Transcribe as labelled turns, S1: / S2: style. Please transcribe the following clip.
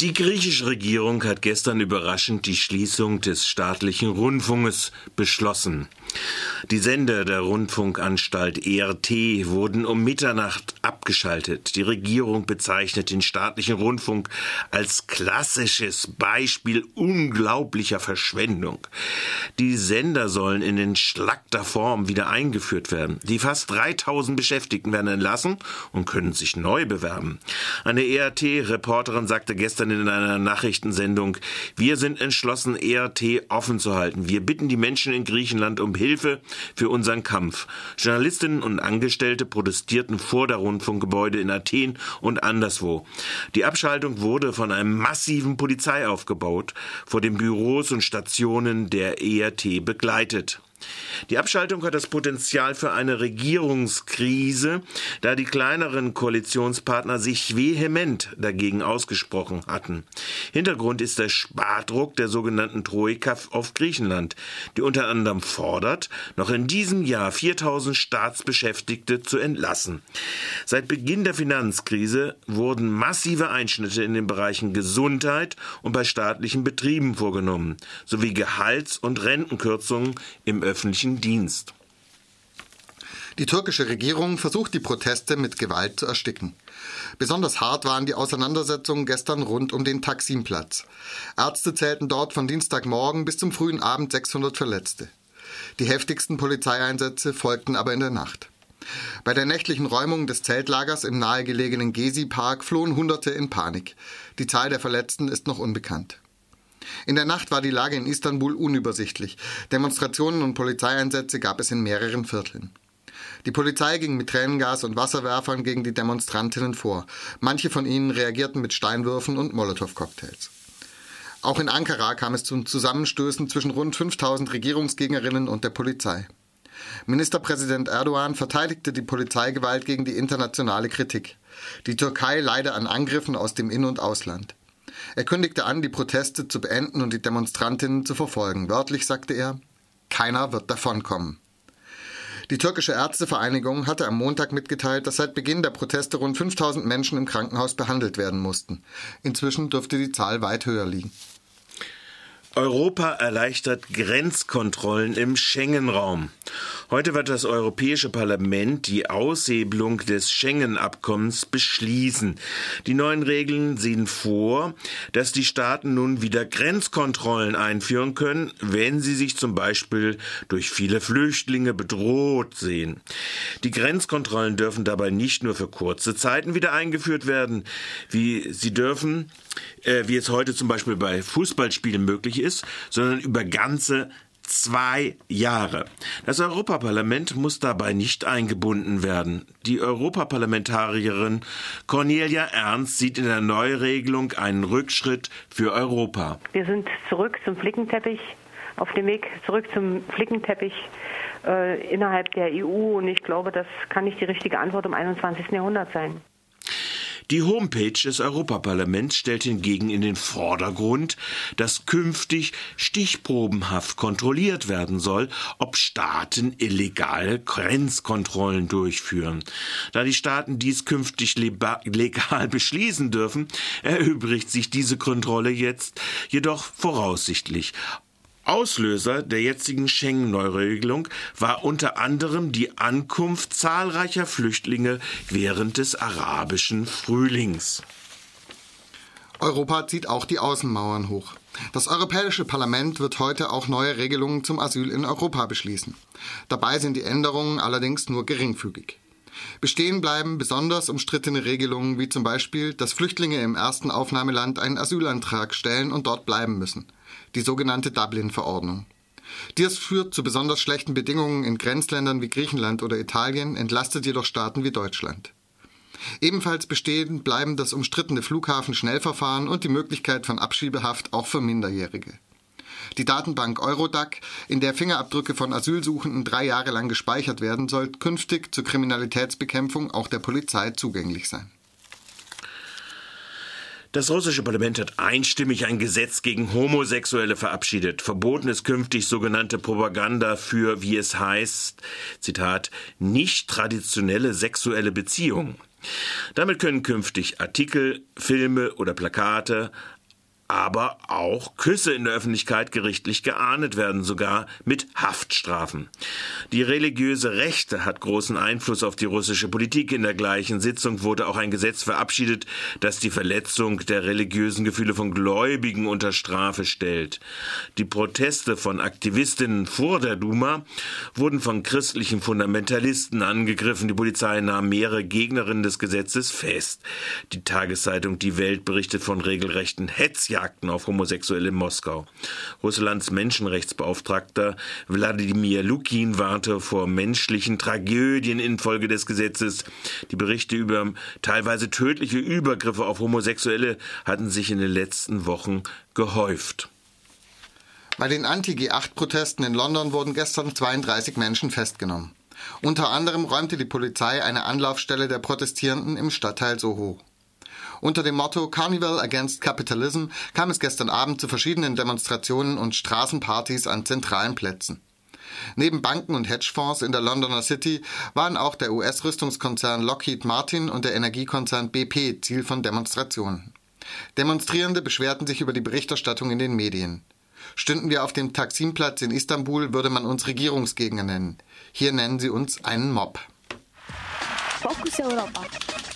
S1: Die griechische Regierung hat gestern überraschend die Schließung des staatlichen Rundfunks beschlossen. Die Sender der Rundfunkanstalt ERT wurden um Mitternacht abgeschaltet. Die Regierung bezeichnet den staatlichen Rundfunk als klassisches Beispiel unglaublicher Verschwendung. Die Sender sollen in entschlackter Form wieder eingeführt werden. Die fast 3000 Beschäftigten werden entlassen und können sich neu bewerben. Eine ERT-Reporterin sagte gestern in einer Nachrichtensendung, wir sind entschlossen, ERT offen zu halten. Wir bitten die Menschen in Griechenland um Hilfe für unseren Kampf. Journalistinnen und Angestellte protestierten vor der Rundfunkgebäude in Athen und anderswo. Die Abschaltung wurde von einem massiven Polizeiaufgebaut vor den Büros und Stationen der ERT begleitet. Die Abschaltung hat das Potenzial für eine Regierungskrise, da die kleineren Koalitionspartner sich vehement dagegen ausgesprochen hatten. Hintergrund ist der Spardruck der sogenannten Troika auf Griechenland, die unter anderem fordert, noch in diesem Jahr 4000 Staatsbeschäftigte zu entlassen. Seit Beginn der Finanzkrise wurden massive Einschnitte in den Bereichen Gesundheit und bei staatlichen Betrieben vorgenommen, sowie Gehalts- und Rentenkürzungen im öffentlichen Dienst.
S2: Die türkische Regierung versucht die Proteste mit Gewalt zu ersticken. Besonders hart waren die Auseinandersetzungen gestern rund um den Taksimplatz. Ärzte zählten dort von Dienstagmorgen bis zum frühen Abend 600 Verletzte. Die heftigsten Polizeieinsätze folgten aber in der Nacht. Bei der nächtlichen Räumung des Zeltlagers im nahegelegenen Gezi-Park flohen Hunderte in Panik. Die Zahl der Verletzten ist noch unbekannt. In der Nacht war die Lage in Istanbul unübersichtlich. Demonstrationen und Polizeieinsätze gab es in mehreren Vierteln. Die Polizei ging mit Tränengas und Wasserwerfern gegen die Demonstrantinnen vor. Manche von ihnen reagierten mit Steinwürfen und Molotow-Cocktails. Auch in Ankara kam es zu Zusammenstößen zwischen rund 5000 Regierungsgegnerinnen und der Polizei. Ministerpräsident Erdogan verteidigte die Polizeigewalt gegen die internationale Kritik. Die Türkei leide an Angriffen aus dem In- und Ausland. Er kündigte an, die Proteste zu beenden und die Demonstrantinnen zu verfolgen. Wörtlich sagte er, keiner wird davonkommen. Die türkische Ärztevereinigung hatte am Montag mitgeteilt, dass seit Beginn der Proteste rund 5000 Menschen im Krankenhaus behandelt werden mussten. Inzwischen dürfte die Zahl weit höher liegen.
S1: Europa erleichtert Grenzkontrollen im Schengen-Raum. Heute wird das Europäische Parlament die Aushebelung des Schengen-Abkommens beschließen. Die neuen Regeln sehen vor, dass die Staaten nun wieder Grenzkontrollen einführen können, wenn sie sich zum Beispiel durch viele Flüchtlinge bedroht sehen. Die Grenzkontrollen dürfen dabei nicht nur für kurze Zeiten wieder eingeführt werden, wie sie dürfen, äh, wie es heute zum Beispiel bei Fußballspielen möglich ist, sondern über ganze zwei Jahre. Das Europaparlament muss dabei nicht eingebunden werden. Die Europaparlamentarierin Cornelia Ernst sieht in der Neuregelung einen Rückschritt für Europa.
S3: Wir sind zurück zum Flickenteppich, auf dem Weg zurück zum Flickenteppich äh, innerhalb der EU und ich glaube, das kann nicht die richtige Antwort im 21. Jahrhundert sein.
S1: Die Homepage des Europaparlaments stellt hingegen in den Vordergrund, dass künftig stichprobenhaft kontrolliert werden soll, ob Staaten illegale Grenzkontrollen durchführen. Da die Staaten dies künftig legal beschließen dürfen, erübrigt sich diese Kontrolle jetzt jedoch voraussichtlich Auslöser der jetzigen Schengen-Neuregelung war unter anderem die Ankunft zahlreicher Flüchtlinge während des arabischen Frühlings.
S2: Europa zieht auch die Außenmauern hoch. Das Europäische Parlament wird heute auch neue Regelungen zum Asyl in Europa beschließen. Dabei sind die Änderungen allerdings nur geringfügig. Bestehen bleiben besonders umstrittene Regelungen wie zum Beispiel, dass Flüchtlinge im ersten Aufnahmeland einen Asylantrag stellen und dort bleiben müssen die sogenannte Dublin-Verordnung. Dies führt zu besonders schlechten Bedingungen in Grenzländern wie Griechenland oder Italien, entlastet jedoch Staaten wie Deutschland. Ebenfalls bestehen bleiben das umstrittene Flughafen-Schnellverfahren und die Möglichkeit von Abschiebehaft auch für Minderjährige. Die Datenbank Eurodac, in der Fingerabdrücke von Asylsuchenden drei Jahre lang gespeichert werden, soll künftig zur Kriminalitätsbekämpfung auch der Polizei zugänglich sein.
S1: Das russische Parlament hat einstimmig ein Gesetz gegen Homosexuelle verabschiedet. Verboten ist künftig sogenannte Propaganda für, wie es heißt, Zitat, nicht traditionelle sexuelle Beziehungen. Damit können künftig Artikel, Filme oder Plakate aber auch Küsse in der Öffentlichkeit gerichtlich geahndet werden, sogar mit Haftstrafen. Die religiöse Rechte hat großen Einfluss auf die russische Politik. In der gleichen Sitzung wurde auch ein Gesetz verabschiedet, das die Verletzung der religiösen Gefühle von Gläubigen unter Strafe stellt. Die Proteste von Aktivistinnen vor der Duma wurden von christlichen Fundamentalisten angegriffen. Die Polizei nahm mehrere Gegnerinnen des Gesetzes fest. Die Tageszeitung Die Welt berichtet von regelrechten Hetzjagden Jagden auf Homosexuelle in Moskau. Russlands Menschenrechtsbeauftragter Wladimir Lukin warnte vor menschlichen Tragödien infolge des Gesetzes. Die Berichte über teilweise tödliche Übergriffe auf Homosexuelle hatten sich in den letzten Wochen gehäuft.
S2: Bei den Anti-G8-Protesten in London wurden gestern 32 Menschen festgenommen. Unter anderem räumte die Polizei eine Anlaufstelle der Protestierenden im Stadtteil Soho. Unter dem Motto Carnival Against Capitalism kam es gestern Abend zu verschiedenen Demonstrationen und Straßenpartys an zentralen Plätzen. Neben Banken und Hedgefonds in der Londoner City waren auch der US-Rüstungskonzern Lockheed Martin und der Energiekonzern BP Ziel von Demonstrationen. Demonstrierende beschwerten sich über die Berichterstattung in den Medien. Stünden wir auf dem Taksimplatz in Istanbul, würde man uns Regierungsgegner nennen. Hier nennen sie uns einen Mob.
S4: Fokus Europa.